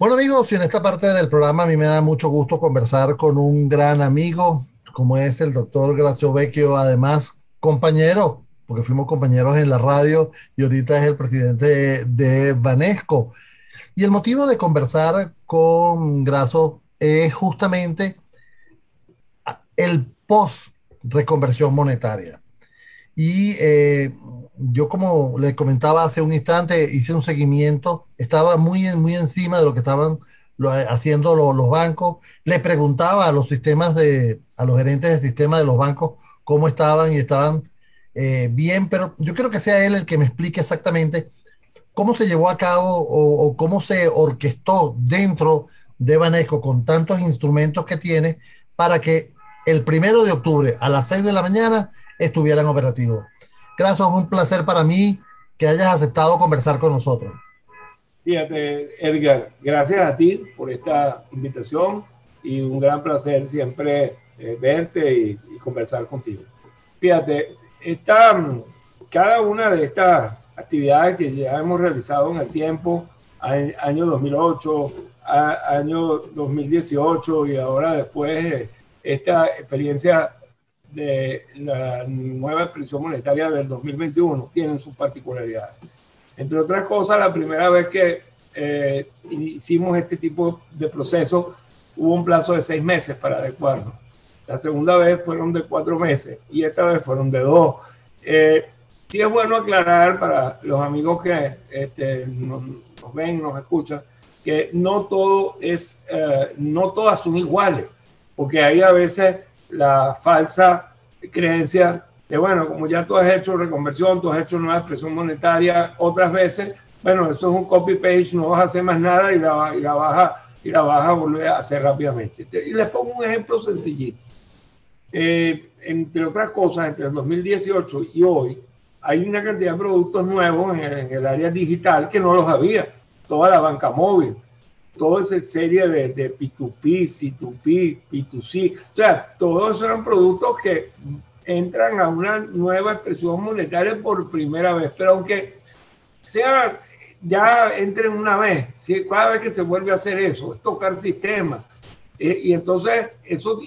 Bueno amigos, y en esta parte del programa a mí me da mucho gusto conversar con un gran amigo, como es el doctor Gracio Vecchio, además compañero, porque fuimos compañeros en la radio y ahorita es el presidente de, Banesco. Y el motivo de conversar con Graso es justamente el post reconversión monetaria. Y eh, yo como le comentaba hace un instante, hice un seguimiento, estaba muy, muy encima de lo que estaban haciendo los bancos, le preguntaba a los sistemas de, a los gerentes de sistema de los bancos cómo estaban y estaban eh, bien, pero yo quiero que sea él el que me explique exactamente cómo se llevó a cabo o, o cómo se orquestó dentro de Banesco con tantos instrumentos que tiene para que el primero de octubre a las 6 de la mañana estuvieran operativos. Gracias, un placer para mí que hayas aceptado conversar con nosotros. Fíjate, Edgar, gracias a ti por esta invitación y un gran placer siempre eh, verte y, conversar contigo. Fíjate, esta, cada una de estas actividades que ya hemos realizado en el tiempo, año 2008, año 2018 y ahora después esta experiencia de la nueva expresión monetaria del 2021 tienen sus particularidades. Entre otras cosas, la primera vez que eh, hicimos este tipo de proceso hubo un plazo de seis meses para adecuarnos. La segunda vez fueron de cuatro meses y esta vez fueron de dos. Eh, sí es bueno aclarar para los amigos que este, nos, ven, nos escuchan, que no todo es, eh, no todas son iguales porque hay a veces la falsa creencia de, bueno, como ya tú has hecho reconversión, tú has hecho nueva expresión monetaria, otras veces, bueno, eso es un copy-paste, no vas a hacer más nada y la, y la, vas, a, y la vas a volver a hacer rápidamente. Y les pongo un ejemplo sencillito. Eh, entre otras cosas, entre el 2018 y hoy, hay una cantidad de productos nuevos en en el área digital que no los había. Toda la banca móvil, toda esa serie de, de P2P, C2P, P2C. O sea, todos eran productos que entran a una nueva expresión monetaria por primera vez. Pero aunque sea ya entren una vez, cada vez que se vuelve a hacer eso, es tocar sistemas. Eh, y entonces eso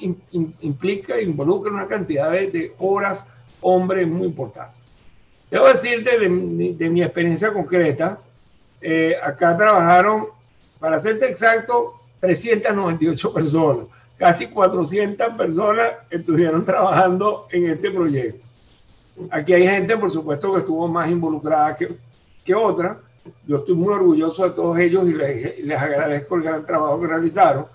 implica, involucra una cantidad de, horas, hombre, muy importante. Debo decirte de, mi experiencia concreta, eh, acá trabajaron para serte exacto, 398 personas. Casi 400 personas estuvieron trabajando en este proyecto. Aquí hay gente, por supuesto, que estuvo más involucrada que, que otra. Yo estoy muy orgulloso de todos ellos y les, les agradezco el gran trabajo que realizaron.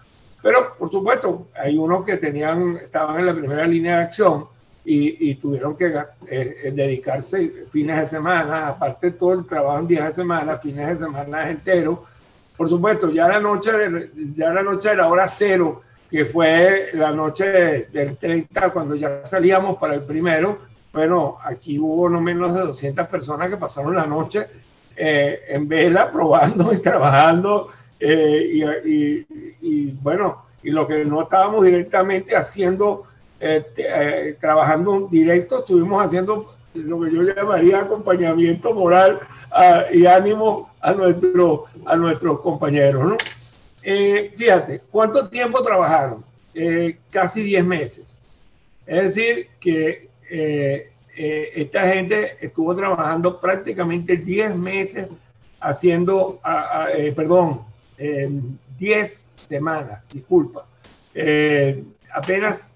Pero, por supuesto, hay unos que tenían, estaban en la primera línea de acción y, y tuvieron que eh, eh, dedicarse fines de semana, aparte de todo el trabajo en días de semana, fines de semana enteros, por supuesto, ya la noche, ya la noche de la hora cero, que fue la noche del 30, cuando ya salíamos para el primero, bueno, aquí hubo no menos de 200 personas que pasaron la noche eh, en vela, probando y trabajando. Eh, y, bueno, y lo que no estábamos directamente haciendo, eh, trabajando directo, estuvimos haciendo lo que yo llamaría acompañamiento moral ah, y ánimo a, nuestro, a nuestros compañeros. ¿no? Eh, fíjate, ¿cuánto tiempo trabajaron? Eh, casi 10 meses. Es decir, que eh, esta gente estuvo trabajando prácticamente 10 meses haciendo, perdón, 10 semanas, disculpa, apenas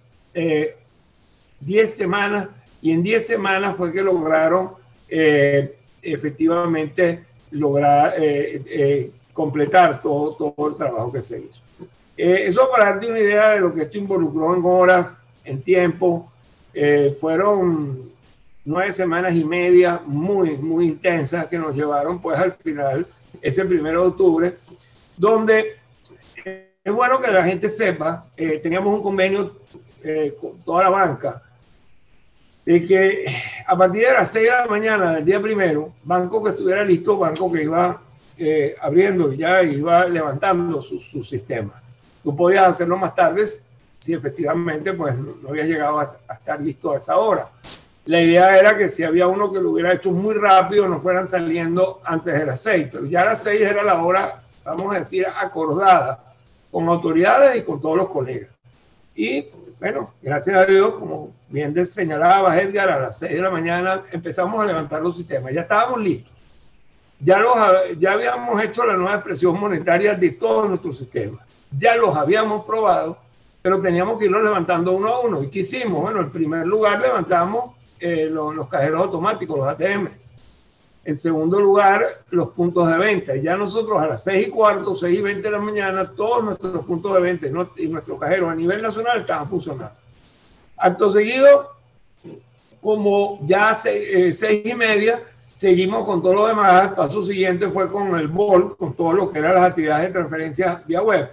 10 semanas y en 10 semanas fue que lograron eh, efectivamente lograr eh, eh, completar todo, todo el trabajo que se hizo. eso para darte una idea de lo que esto involucró en horas, en tiempo, fueron nueve semanas y media muy, muy intensas que nos llevaron pues al final, ese primero de octubre, donde es bueno que la gente sepa, teníamos un convenio con toda la banca, de que a partir de las 6 de la mañana del día primero, banco que estuviera listo, banco que iba eh, abriendo ya iba levantando sus su sistema. Tú podías hacerlo más tarde si efectivamente pues no había llegado a, estar listo a esa hora. La idea era que si había uno que lo hubiera hecho muy rápido, no fueran saliendo antes de las 6, pero ya a las 6 era la hora vamos a decir, acordada con autoridades y con todos los colegas. Y bueno, gracias a Dios, como bien señalaba Edgar, a las 6 de la mañana empezamos a levantar los sistemas. Ya estábamos listos. Ya, los, ya habíamos hecho la nueva expresión monetaria de todos nuestros sistemas. Ya los habíamos probado, pero teníamos que irlos levantando uno a uno. ¿Y qué hicimos? Bueno, en primer lugar levantamos eh, los, los cajeros automáticos, los ATM en segundo lugar, los puntos de venta. Ya nosotros a las 6 y cuarto, 6 y 20 de la mañana, todos nuestros puntos de venta y nuestros cajeros a nivel nacional estaban funcionando. Acto seguido, como ya a 6 eh, y media, seguimos con todo lo demás. El paso siguiente fue con el BOL, con todo lo que eran las actividades de transferencia vía web.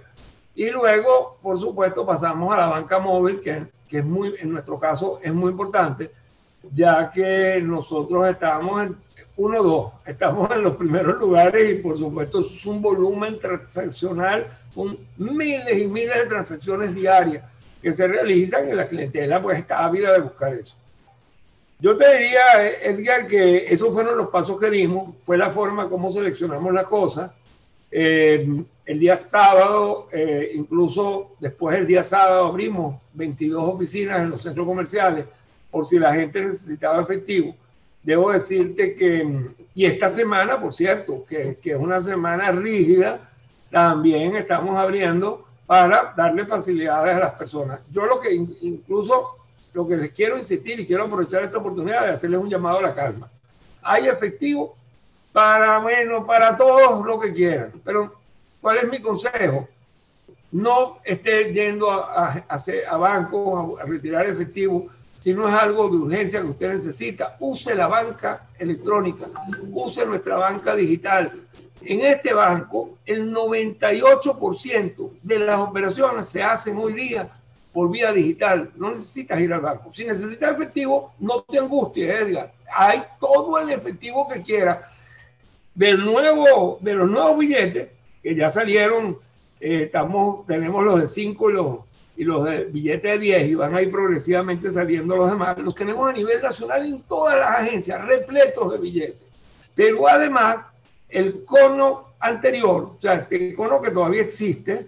Y luego, por supuesto, pasamos a la banca móvil, que, que es muy, en nuestro caso es muy importante, ya que nosotros estábamos en, uno, dos, estamos en los primeros lugares y por supuesto es un volumen transaccional con miles y miles de transacciones diarias que se realizan y la clientela pues está ávida de buscar eso. Yo te diría, Edgar, que esos fueron los pasos que dimos, fue la forma como seleccionamos las cosas. Eh, el día sábado, eh, incluso después del día sábado, abrimos 22 oficinas en los centros comerciales por si la gente necesitaba efectivo debo decirte que, y esta semana, por cierto, que, que, es una semana rígida, también estamos abriendo para darle facilidades a las personas. Yo lo que incluso lo que les quiero insistir y quiero aprovechar esta oportunidad de hacerles un llamado a la calma. Hay efectivo para, bueno, para todos lo que quieran, pero ¿cuál es mi consejo? No esté yendo a, a, a, a bancos a retirar efectivo si no es algo de urgencia que usted necesita, use la banca electrónica, use nuestra banca digital. En este banco, el 98% de las operaciones se hacen hoy día por vía digital. No necesitas ir al banco. Si necesitas efectivo, no te angusties, Edgar. Hay todo el efectivo que quieras. De los nuevos billetes que ya salieron, eh, estamos, tenemos los de 5 y los y los de billetes de 10 y van a ir progresivamente saliendo los demás, los tenemos a nivel nacional en todas las agencias, repletos de billetes. Pero además, el cono anterior, o sea, este cono que todavía existe,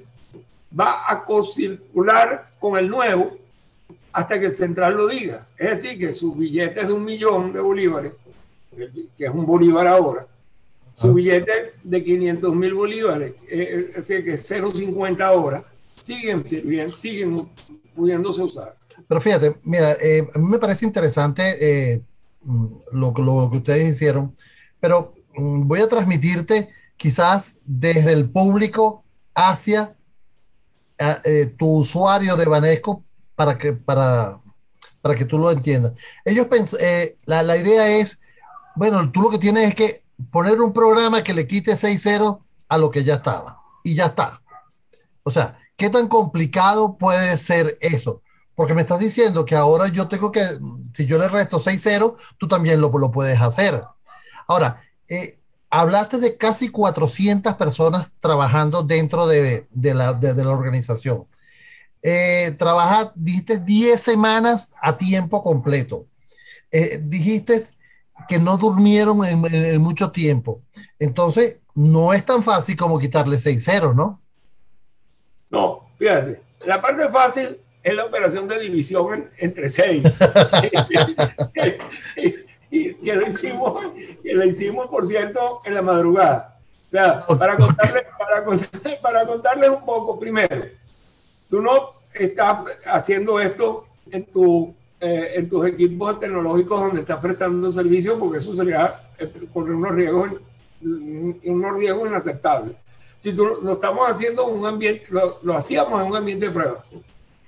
va a co-circular con el nuevo hasta que el central lo diga. Es decir, que sus billetes de un millón de bolívares, que es un bolívar ahora, su ah. billete de 500 mil bolívares, eh, es decir, que es 0,50 ahora, siguen sirviendo, siguen pudiéndose usar. Pero fíjate, mira, eh, a mí me parece interesante eh, lo, lo, que ustedes hicieron, pero mm, voy a transmitirte quizás desde el público hacia eh, tu usuario de Banesco para que, para, para que tú lo entiendas. Ellos la, la idea es, bueno, tú lo que tienes es que poner un programa que le quite 6-0 a lo que ya estaba y ya está. O sea, ¿Qué tan complicado puede ser eso? Porque me estás diciendo que ahora yo tengo que, si yo le resto 6-0, tú también lo, lo, puedes hacer. Ahora, eh, hablaste de casi 400 personas trabajando dentro de, de, la, de, la, organización. Eh, trabaja, dijiste 10 semanas a tiempo completo. Eh, dijiste que no durmieron en, en, mucho tiempo. Entonces, no es tan fácil como quitarle 6-0, ¿no? No, fíjate, la parte fácil es la operación de división entre seis. y, que lo hicimos, que lo hicimos, por cierto, en la madrugada. O sea, para contarles, para, para contarles un poco, primero, tú no estás haciendo esto en, tu, eh, en tus equipos tecnológicos donde estás prestando servicio, porque eso sería eh, correr unos riesgos, unos riesgos inaceptables si tú, lo estamos haciendo en un ambiente, lo, lo, hacíamos en un ambiente de prueba.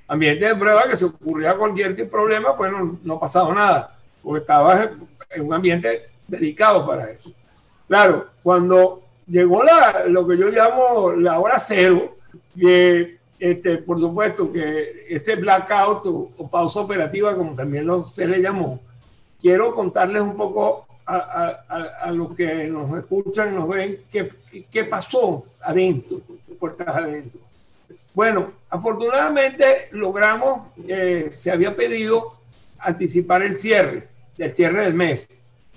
Ambiente de prueba que se ocurría cualquier problema, pues no, no pasaba nada, porque estabas en un ambiente dedicado para eso. Claro, cuando llegó la, lo que yo llamo la hora cero, que este, por supuesto que ese blackout o, o pausa operativa, como también lo, se le llamó, quiero contarles un poco a, a, a, los que nos escuchan, nos ven, qué, qué pasó adentro, puertas adentro. Bueno, afortunadamente logramos, eh, se había pedido anticipar el cierre, el cierre del mes,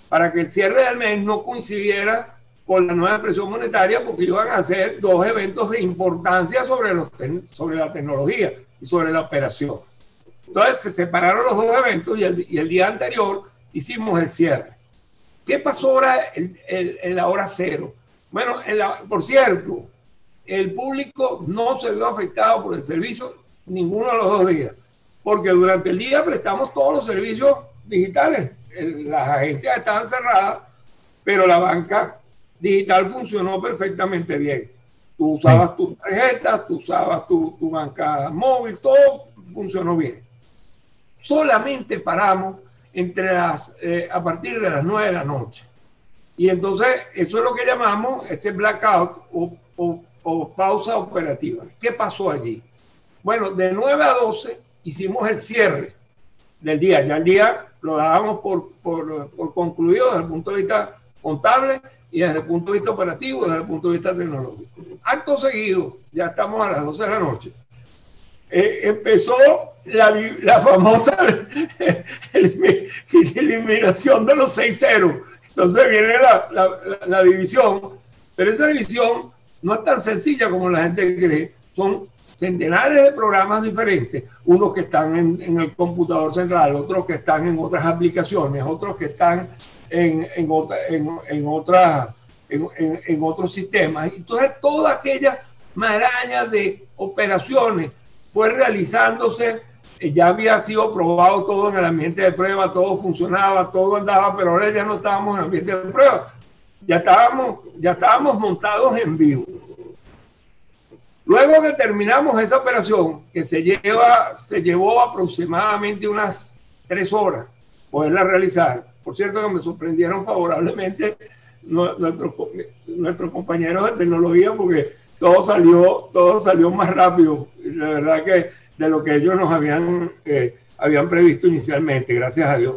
para que el cierre del mes no coincidiera con la nueva expresión monetaria porque iban a hacer dos eventos de importancia sobre, los sobre la tecnología y sobre la operación. Entonces se separaron los dos eventos y el, y el día anterior hicimos el cierre. ¿Qué pasó ahora en, la hora cero? Bueno, por cierto, el público no se vio afectado por el servicio ninguno de los dos días, porque durante el día prestamos todos los servicios digitales. Las agencias estaban cerradas, pero la banca digital funcionó perfectamente bien. Tú usabas tus tarjetas, tú usabas tu, banca móvil, todo funcionó bien. Solamente paramos entre las, eh, a partir de las 9 de la noche. Y entonces eso es lo que llamamos ese blackout o, o pausa operativa. ¿Qué pasó allí? Bueno, de 9 a 12 hicimos el cierre del día. Ya el día lo dábamos por, por, por concluido desde el punto de vista contable y desde el punto de vista operativo, desde el punto de vista tecnológico. Acto seguido, ya estamos a las 12 de la noche, eh, empezó la, la famosa eliminación de los 6-0. Entonces viene la, la, división, pero esa división no es tan sencilla como la gente cree. Son centenares de programas diferentes, unos que están en, en el computador central, otros que están en otras aplicaciones, otros que están en, en, otra, en, en, otra, en, otros sistemas. Entonces, toda aquella maraña de operaciones fue realizándose, eh, ya había sido probado todo en el ambiente de prueba, todo funcionaba, todo andaba, pero ahora ya no estábamos en el ambiente de prueba, ya estábamos, ya estábamos montados en vivo. Luego que terminamos esa operación, que se, lleva, se llevó aproximadamente unas tres horas poderla realizar, por cierto que me sorprendieron favorablemente nuestros, nuestros compañeros de tecnología porque todo salió, todo salió más rápido, la verdad que de lo que ellos nos habían, eh, habían previsto inicialmente, gracias a Dios.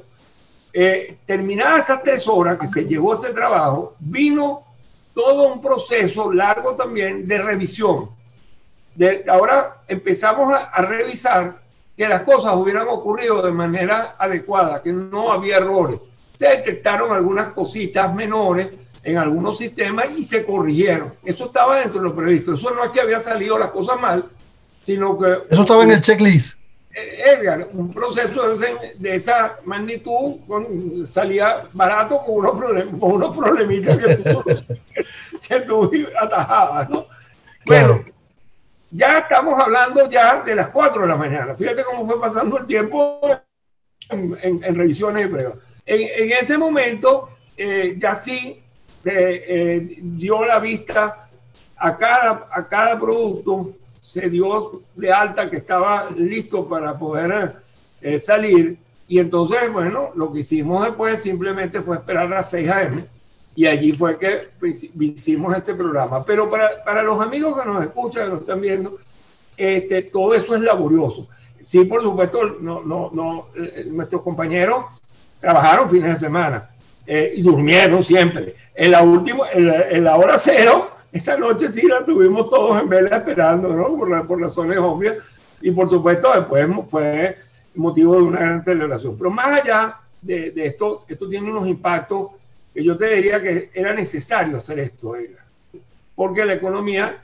Eh, terminadas esas tres horas que se llevó ese trabajo, vino todo un proceso largo también de revisión. De, ahora empezamos a, a revisar que las cosas hubieran ocurrido de manera adecuada, que no había errores se detectaron algunas cositas menores en algunos sistemas y se corrigieron. Eso estaba dentro de lo previsto. Eso no es que había salido las cosas mal, sino que... Eso estaba en el checklist. Eh, Edgar, un proceso de, esa magnitud salía barato con unos, con unos problemitas que tú, que tú atajabas, ¿no? Bueno, ya estamos hablando ya de las 4 de la mañana. Fíjate cómo fue pasando el tiempo en, en revisiones de pruebas. En, ese momento eh, ya sí se eh, dio la vista a cada, a cada producto, se dio de alta que estaba listo para poder eh, salir. Y entonces, bueno, lo que hicimos después simplemente fue esperar a las 6 a.m. Y allí fue que pues, hicimos ese programa. Pero para, para los amigos que nos escuchan, que nos están viendo, este, todo eso es laborioso. Sí, por supuesto, no, no, no, nuestros compañeros trabajaron fines de semana eh, y durmieron siempre. En la última, en la, hora cero, esa noche sí la tuvimos todos en vela esperando, ¿no? Por, por razones obvias. Y por supuesto, después fue motivo de una gran celebración. Pero más allá de, de, esto, esto tiene unos impactos que yo te diría que era necesario hacer esto, porque la economía,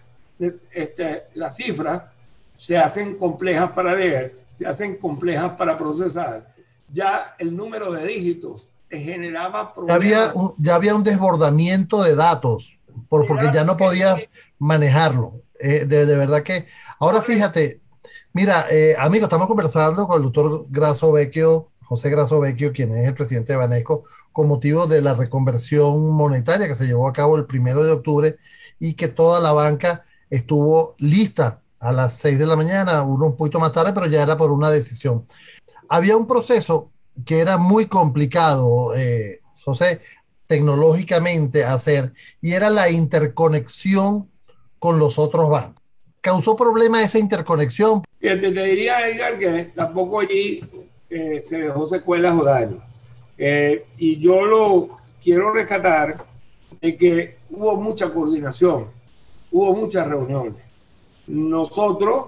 este, las cifras se hacen complejas para leer, se hacen complejas para procesar ya el número de dígitos generaba problemas. Ya había un, ya había un desbordamiento de datos, por, porque ya no podía manejarlo. Eh, de, de, verdad que, ahora fíjate, mira, eh, amigo, estamos conversando con el doctor Graso Vecchio, José Graso Vecchio, quien es el presidente de Banesco, con motivo de la reconversión monetaria que se llevó a cabo el primero de octubre y que toda la banca estuvo lista a las seis de la mañana, uno un poquito más tarde, pero ya era por una decisión había un proceso que era muy complicado, eh, José, tecnológicamente hacer, y era la interconexión con los otros bancos. ¿Causó problema esa interconexión? Te, diría, Edgar, que tampoco allí eh, se dejó secuelas o daños. Eh, y yo lo quiero rescatar de que hubo mucha coordinación, hubo muchas reuniones. Nosotros,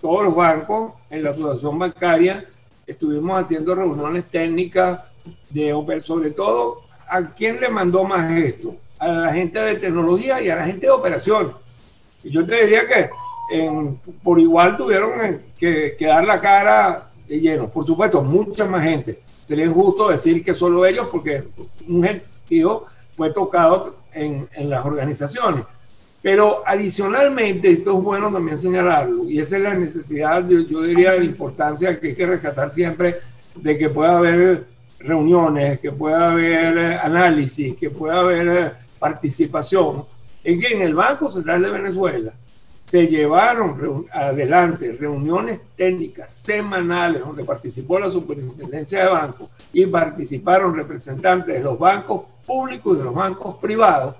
todos los bancos en la asociación bancaria, estuvimos haciendo reuniones técnicas de sobre todo a quién le mandó más esto, a la gente de tecnología y a la gente de operación. Y yo te diría que por igual tuvieron que, dar la cara de lleno. Por supuesto, mucha más gente. Sería injusto decir que solo ellos, porque un gentío fue tocado en, en las organizaciones. Pero adicionalmente, esto es bueno también señalarlo, y esa es la necesidad, yo, diría, la importancia que hay que rescatar siempre de que pueda haber reuniones, que pueda haber análisis, que pueda haber participación, es que en el Banco Central de Venezuela se llevaron adelante reuniones técnicas semanales donde participó la superintendencia de bancos y participaron representantes de los bancos públicos y de los bancos privados.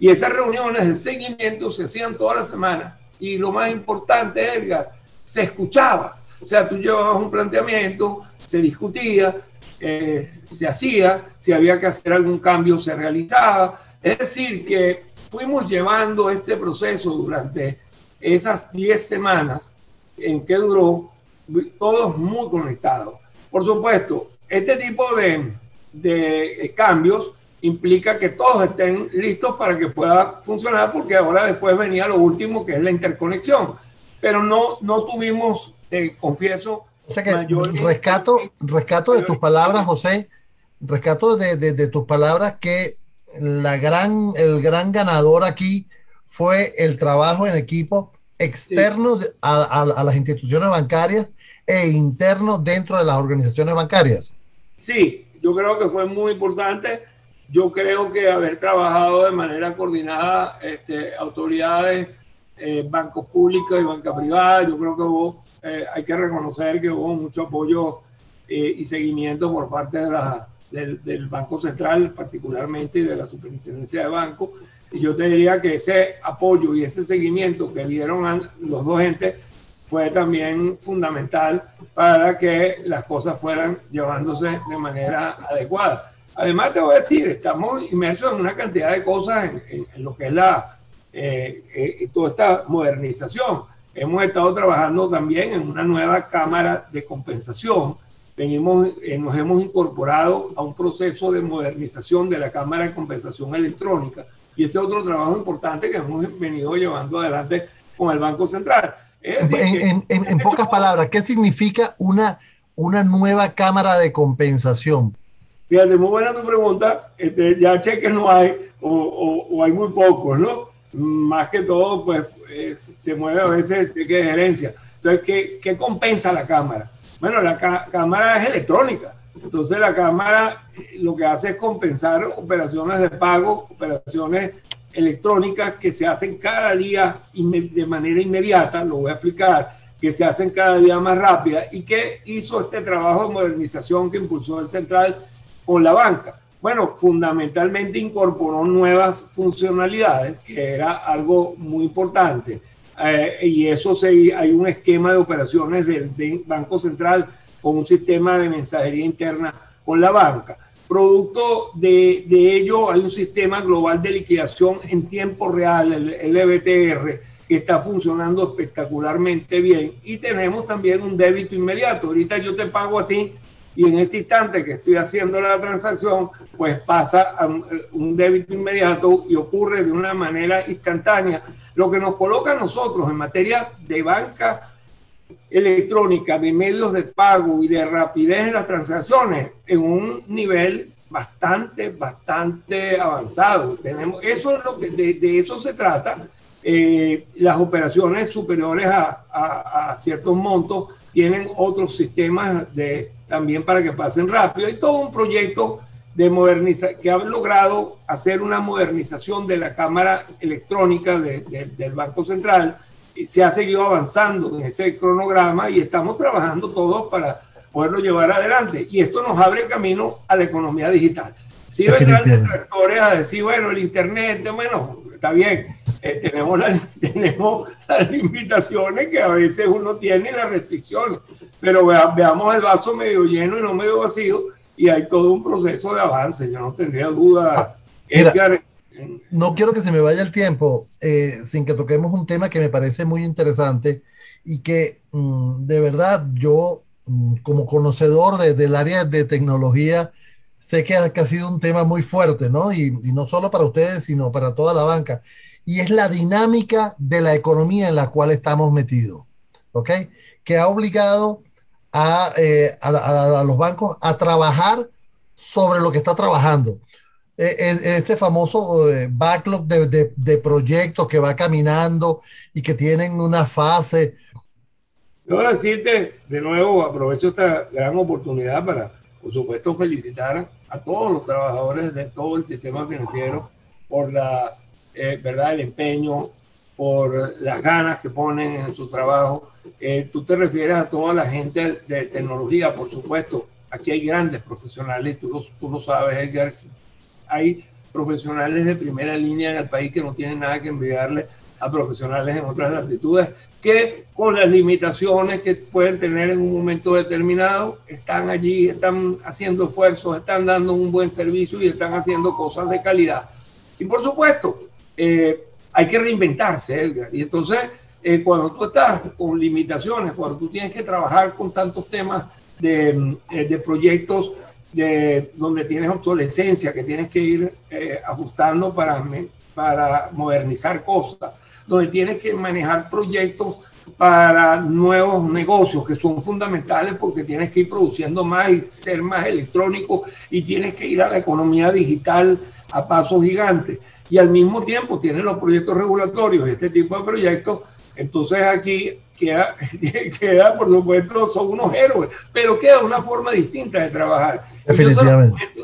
Y esas reuniones de seguimiento se hacían toda la semana. Y lo más importante, Edgar, se escuchaba. O sea, tú llevabas un planteamiento, se discutía, eh, se hacía, si había que hacer algún cambio se realizaba. Es decir, que fuimos llevando este proceso durante esas 10 semanas en que duró, todos muy conectados. Por supuesto, este tipo de, de cambios implica que todos estén listos para que pueda funcionar, porque ahora después venía lo último, que es la interconexión. Pero no, no tuvimos, eh, confieso, o sea que rescato, rescato de tus palabras, José, rescato de, de, tus palabras que la gran, el gran ganador aquí fue el trabajo en equipo externo a, a, las instituciones bancarias e interno dentro de las organizaciones bancarias. Sí, yo creo que fue muy importante. Yo creo que haber trabajado de manera coordinada este, autoridades, eh, bancos públicos y banca privada, yo creo que hubo eh, hay que reconocer que hubo mucho apoyo eh, y seguimiento por parte de la, del, Banco Central, particularmente de la Superintendencia de Banco. Y yo te diría que ese apoyo y ese seguimiento que dieron a los dos entes fue también fundamental para que las cosas fueran llevándose de manera adecuada. Además, te voy a decir, estamos inmersos en una cantidad de cosas en, lo que es la, eh, toda esta modernización. Hemos estado trabajando también en una nueva cámara de compensación. Venimos, eh, nos hemos incorporado a un proceso de modernización de la cámara de compensación electrónica y ese es otro trabajo importante que hemos venido llevando adelante con el Banco Central. en, pocas palabras, ¿qué significa una, una nueva cámara de compensación? Fíjate, muy buena tu pregunta. Este, ya cheques no hay o, hay muy pocos, ¿no? Más que todo, pues eh, se mueve a veces el de gerencia. Entonces, ¿qué, ¿qué, compensa la cámara? Bueno, la cámara es electrónica. Entonces, la cámara eh, lo que hace es compensar operaciones de pago, operaciones electrónicas que se hacen cada día de manera inmediata, lo voy a explicar, que se hacen cada día más rápida y que hizo este trabajo de modernización que impulsó el central con la banca. Bueno, fundamentalmente incorporó nuevas funcionalidades, que era algo muy importante. Eh, y eso se, hay un esquema de operaciones del, Banco Central con un sistema de mensajería interna con la banca. Producto de, de, ello hay un sistema global de liquidación en tiempo real, el LBTR, que está funcionando espectacularmente bien. Y tenemos también un débito inmediato. Ahorita yo te pago a ti y en este instante que estoy haciendo la transacción, pues pasa a un débito inmediato y ocurre de una manera instantánea, lo que nos coloca a nosotros en materia de banca electrónica, de medios de pago y de rapidez en las transacciones en un nivel bastante, bastante avanzado. Tenemos, eso es lo que, de, eso se trata. Eh, las operaciones superiores a, a, a ciertos montos tienen otros sistemas de, también para que pasen rápido. Hay todo un proyecto de modernización que ha logrado hacer una modernización de la cámara electrónica del Banco Central. Se ha seguido avanzando en ese cronograma y estamos trabajando todos para poderlo llevar adelante. Y esto nos abre camino a la economía digital. Si vendrán detractores a decir, bueno, el Internet, bueno, está bien, eh, tenemos, tenemos las limitaciones que a veces uno tiene y las restricciones, pero veamos el vaso medio lleno y no medio vacío y hay todo un proceso de avance, yo no tendría duda. no quiero que se me vaya el tiempo eh, sin que toquemos un tema que me parece muy interesante y que mm, de verdad yo mm, como conocedor del área de tecnología sé que ha, sido un tema muy fuerte, ¿no? Y, no solo para ustedes, sino para toda la banca. Y es la dinámica de la economía en la cual estamos metidos, ¿ok? Que ha obligado a, eh, a, los bancos a trabajar sobre lo que está trabajando. E, e, ese famoso eh, backlog de, de, de, proyectos que va caminando y que tienen una fase. Yo a decirte de nuevo, aprovecho esta gran oportunidad para, por supuesto, felicitar a todos los trabajadores de todo el sistema financiero por la eh, verdad el empeño, por las ganas que ponen en su trabajo. Eh, tú te refieres a toda la gente de tecnología, por supuesto. Aquí hay grandes profesionales, tú lo, tú lo sabes, Edgar. Hay profesionales de primera línea en el país que no tienen nada que enviarle a profesionales en otras latitudes que con las limitaciones que pueden tener en un momento determinado están allí, están haciendo esfuerzos, están dando un buen servicio y están haciendo cosas de calidad. Y por supuesto, eh, hay que reinventarse, Edgar. Y entonces, eh, cuando tú estás con limitaciones, cuando tú tienes que trabajar con tantos temas de, eh, de proyectos de, donde tienes obsolescencia, que tienes que ir ajustando para, para modernizar cosas, donde tienes que manejar proyectos para nuevos negocios que son fundamentales porque tienes que ir produciendo más y ser más electrónico y tienes que ir a la economía digital a pasos gigantes. Y al mismo tiempo tienes los proyectos regulatorios, este tipo de proyectos. Entonces aquí queda, queda, por supuesto, son unos héroes, pero queda una forma distinta de trabajar.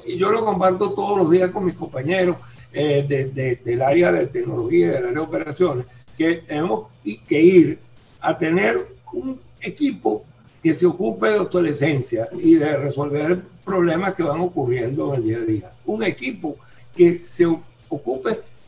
Y yo, lo comparto todos los días con mis compañeros eh, del área de tecnología, del área de operaciones, que tenemos que ir a tener un equipo que se ocupe de obsolescencia y de resolver problemas que van ocurriendo en el día a día. Un equipo que se ocupe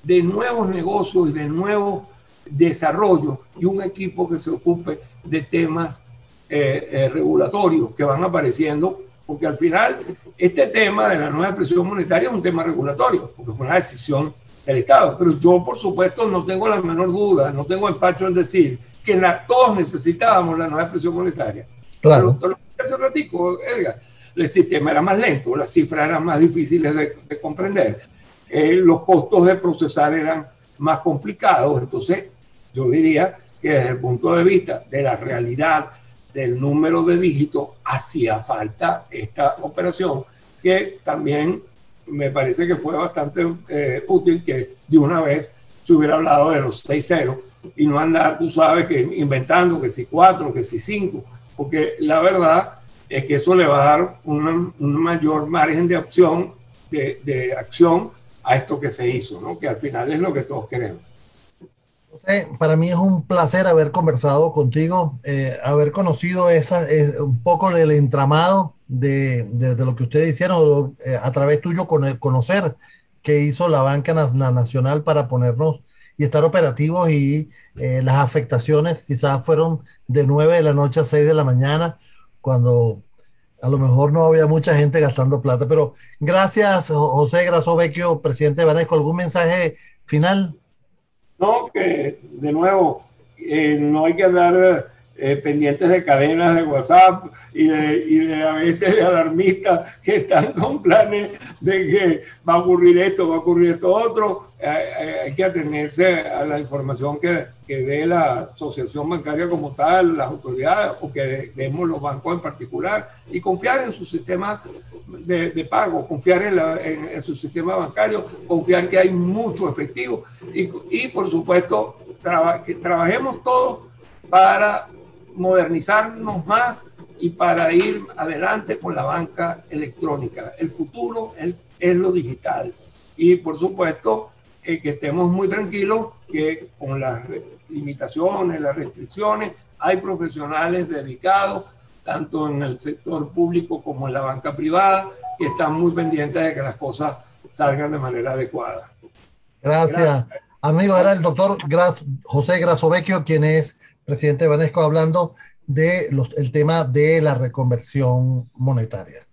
de nuevos negocios y de nuevos desarrollos y un equipo que se ocupe de temas eh, eh, regulatorios que van apareciendo, porque al final este tema de la nueva expresión monetaria es un tema regulatorio, porque fue una decisión del Estado. Pero yo, por supuesto, no tengo la menor duda, no tengo empacho en decir que todos necesitábamos la nueva expresión monetaria. Claro. Pero, hace ratico, Edgar, el sistema era más lento, las cifras eran más difíciles de, comprender, eh, los costos de procesar eran más complicados. Entonces, yo diría que desde el punto de vista de la realidad del número de dígitos, hacía falta esta operación que también me parece que fue bastante eh, útil que de una vez se hubiera hablado de los 6-0 y no andar, tú sabes, que inventando que si 4, que si 5, porque la verdad es que eso le va a dar un mayor margen de opción, de, de acción a esto que se hizo, ¿no? que al final es lo que todos queremos para mí es un placer haber conversado contigo, eh, haber conocido esa, un poco el entramado de, de, lo que ustedes hicieron, eh, a través tuyo conocer qué hizo la banca nacional para ponernos y estar operativos y eh, las afectaciones quizás fueron de 9 de la noche a 6 de la mañana, cuando a lo mejor no había mucha gente gastando plata. Pero gracias, José Graso Vecchio, presidente de Banesco. ¿Algún mensaje final? No, que de nuevo, eh, no hay que andar eh, pendientes de cadenas de WhatsApp y de, y de a veces de alarmistas que están con planes de que va a ocurrir esto, va a ocurrir esto otro. Eh, hay que atenerse a la información que, que dé la asociación bancaria como tal, las autoridades o que demos los bancos en particular y confiar en su sistema de, de pago, confiar en, la, en, su sistema bancario, confiar que hay mucho efectivo y, y por supuesto que trabajemos todos para modernizarnos más y para ir adelante con la banca electrónica. El futuro es, es lo digital. Y por supuesto, eh, que estemos muy tranquilos que con las limitaciones, las restricciones, hay profesionales dedicados, tanto en el sector público como en la banca privada, que están muy pendientes de que las cosas salgan de manera adecuada. Gracias. Amigo, era el doctor José Grasovecchio, quien es presidente Vanesco, hablando del el tema de la reconversión monetaria.